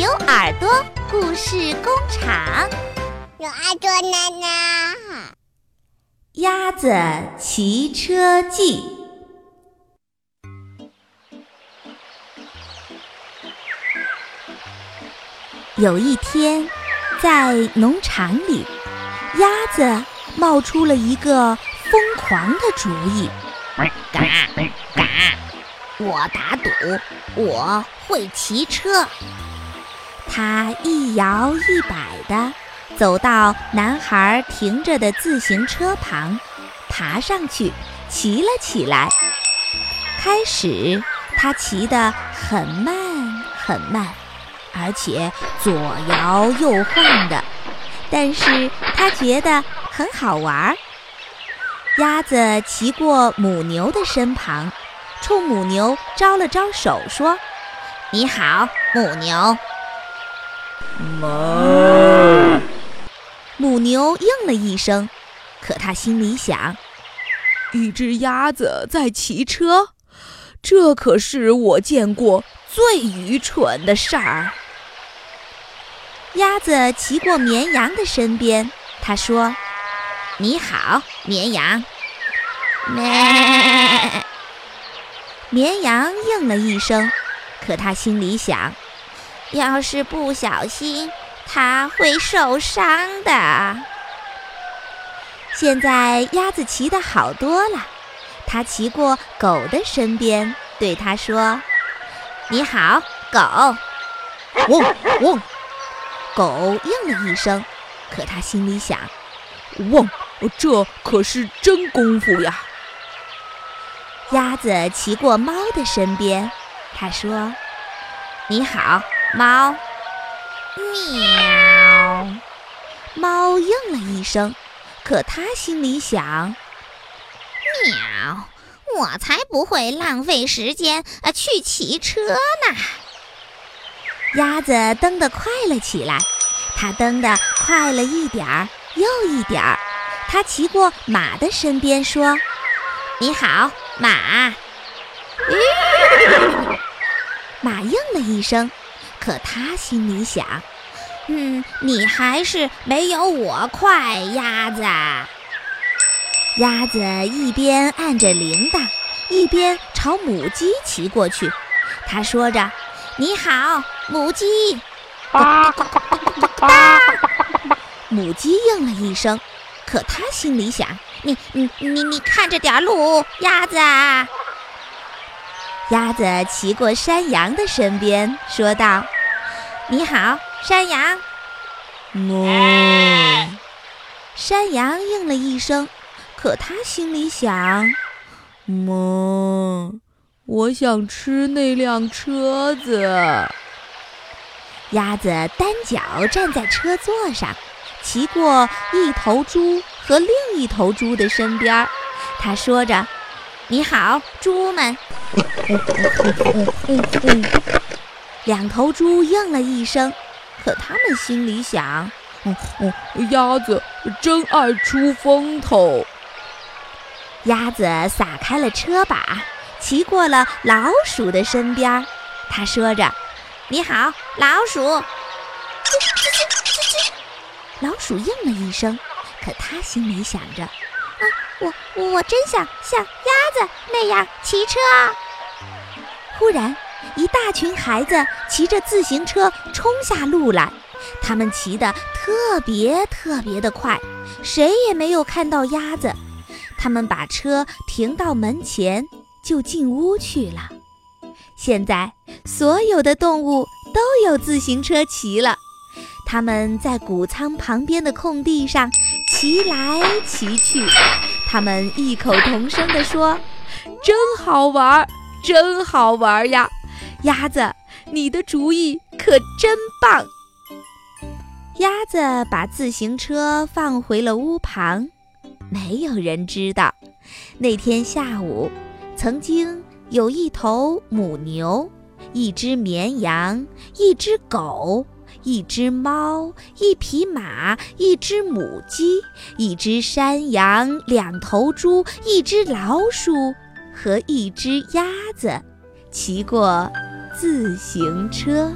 牛耳朵故事工厂，有耳朵奶奶，鸭子骑车记。有一天，在农场里，鸭子冒出了一个疯狂的主意。嘎嘎！我打赌，我会骑车。他一摇一摆地走到男孩停着的自行车旁，爬上去骑了起来。开始，他骑得很慢很慢，而且左摇右晃的，但是他觉得很好玩。鸭子骑过母牛的身旁，冲母牛招了招手，说：“你好，母牛。”哞！母牛应了一声，可它心里想：一只鸭子在骑车，这可是我见过最愚蠢的事儿。鸭子骑过绵羊的身边，它说：“你好，绵羊。”咩！绵羊应了一声，可它心里想。要是不小心，它会受伤的。现在鸭子骑得好多了，它骑过狗的身边，对它说：“你好，狗。”汪汪！狗应了一声，可它心里想：“汪，这可是真功夫呀！”鸭子骑过猫的身边，它说：“你好。”猫，喵！猫应了一声，可它心里想：喵！我才不会浪费时间啊去骑车呢。鸭子蹬得快了起来，它蹬得快了一点儿又一点儿。它骑过马的身边，说：“你好，马。”马应了一声。可他心里想：“嗯，你还是没有我快，鸭子。”鸭子一边按着铃铛，一边朝母鸡骑过去。他说着：“你好，母鸡。”母鸡应了一声。可他心里想：“你你你你看着点路，鸭子。”鸭子骑过山羊的身边，说道：“你好，山羊。”哞！山羊应了一声，可他心里想：“哞，我想吃那辆车子。”鸭子单脚站在车座上，骑过一头猪和另一头猪的身边，他说着。你好，猪们。两头猪应了一声，可他们心里想：哦哦，鸭子真爱出风头。鸭子撒开了车把，骑过了老鼠的身边。他说着：“你好，老鼠。”老鼠应了一声，可他心里想着。啊我我真想像鸭子那样骑车。忽然，一大群孩子骑着自行车冲下路来，他们骑得特别特别的快，谁也没有看到鸭子。他们把车停到门前，就进屋去了。现在，所有的动物都有自行车骑了，他们在谷仓旁边的空地上骑来骑去。他们异口同声地说：“真好玩，真好玩呀！鸭子，你的主意可真棒。”鸭子把自行车放回了屋旁。没有人知道，那天下午，曾经有一头母牛，一只绵羊，一只狗。一只猫，一匹马，一只母鸡，一只山羊，两头猪，一只老鼠和一只鸭子，骑过自行车。